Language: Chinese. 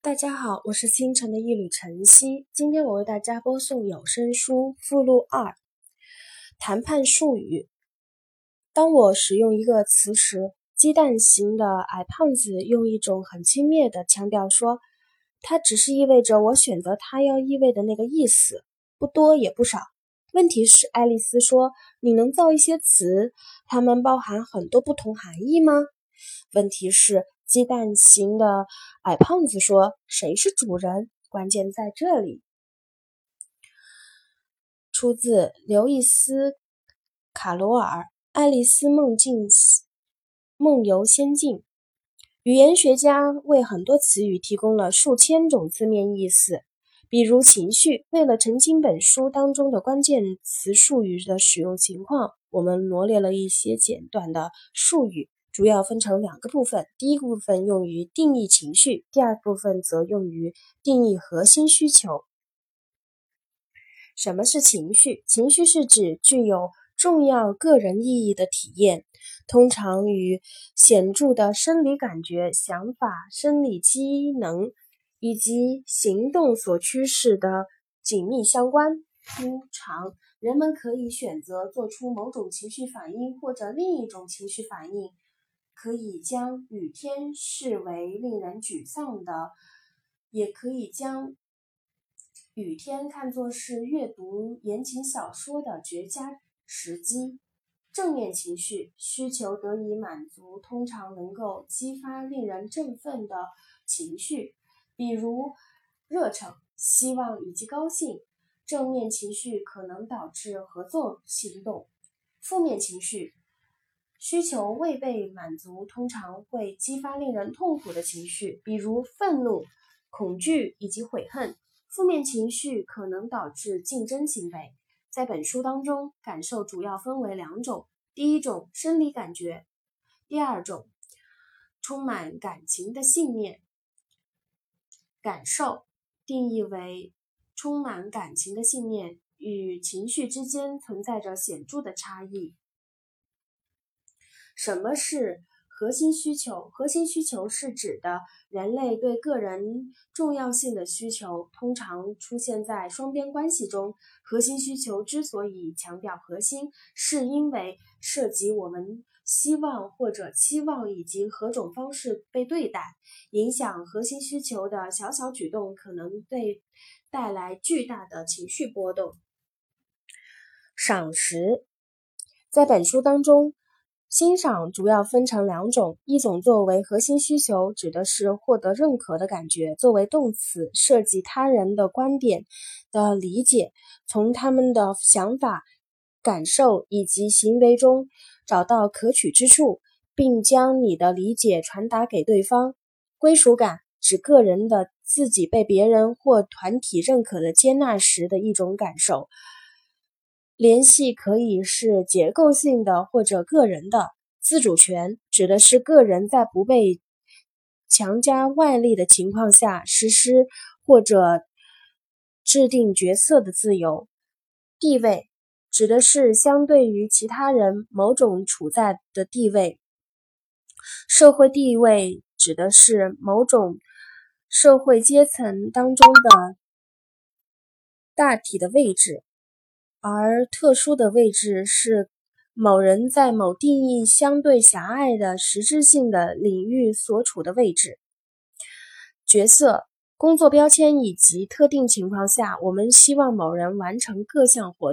大家好，我是星辰的一缕晨曦。今天我为大家播送有声书附录二：谈判术语。当我使用一个词时，鸡蛋型的矮胖子用一种很轻蔑的腔调说：“它只是意味着我选择它要意味的那个意思，不多也不少。”问题是，爱丽丝说：“你能造一些词，它们包含很多不同含义吗？”问题是。鸡蛋型的矮胖子说：“谁是主人？关键在这里。”出自刘易斯·卡罗尔《爱丽丝梦境梦游仙境》。语言学家为很多词语提供了数千种字面意思，比如情绪。为了澄清本书当中的关键词术语的使用情况，我们罗列了一些简短的术语。主要分成两个部分，第一个部分用于定义情绪，第二部分则用于定义核心需求。什么是情绪？情绪是指具有重要个人意义的体验，通常与显著的生理感觉、想法、生理机能以及行动所驱使的紧密相关。通常，人们可以选择做出某种情绪反应或者另一种情绪反应。可以将雨天视为令人沮丧的，也可以将雨天看作是阅读言情小说的绝佳时机。正面情绪需求得以满足，通常能够激发令人振奋的情绪，比如热忱、希望以及高兴。正面情绪可能导致合作行动。负面情绪。需求未被满足，通常会激发令人痛苦的情绪，比如愤怒、恐惧以及悔恨。负面情绪可能导致竞争行为。在本书当中，感受主要分为两种：第一种生理感觉，第二种充满感情的信念。感受定义为充满感情的信念与情绪之间存在着显著的差异。什么是核心需求？核心需求是指的人类对个人重要性的需求，通常出现在双边关系中。核心需求之所以强调核心，是因为涉及我们希望或者期望以及何种方式被对待。影响核心需求的小小举动，可能被带来巨大的情绪波动。赏识，在本书当中。欣赏主要分成两种，一种作为核心需求，指的是获得认可的感觉；作为动词，涉及他人的观点的理解，从他们的想法、感受以及行为中找到可取之处，并将你的理解传达给对方。归属感指个人的自己被别人或团体认可的接纳时的一种感受。联系可以是结构性的或者个人的。自主权指的是个人在不被强加外力的情况下实施或者制定决策的自由。地位指的是相对于其他人某种处在的地位。社会地位指的是某种社会阶层当中的大体的位置。而特殊的位置是某人在某定义相对狭隘的实质性的领域所处的位置。角色、工作标签以及特定情况下，我们希望某人完成各项活动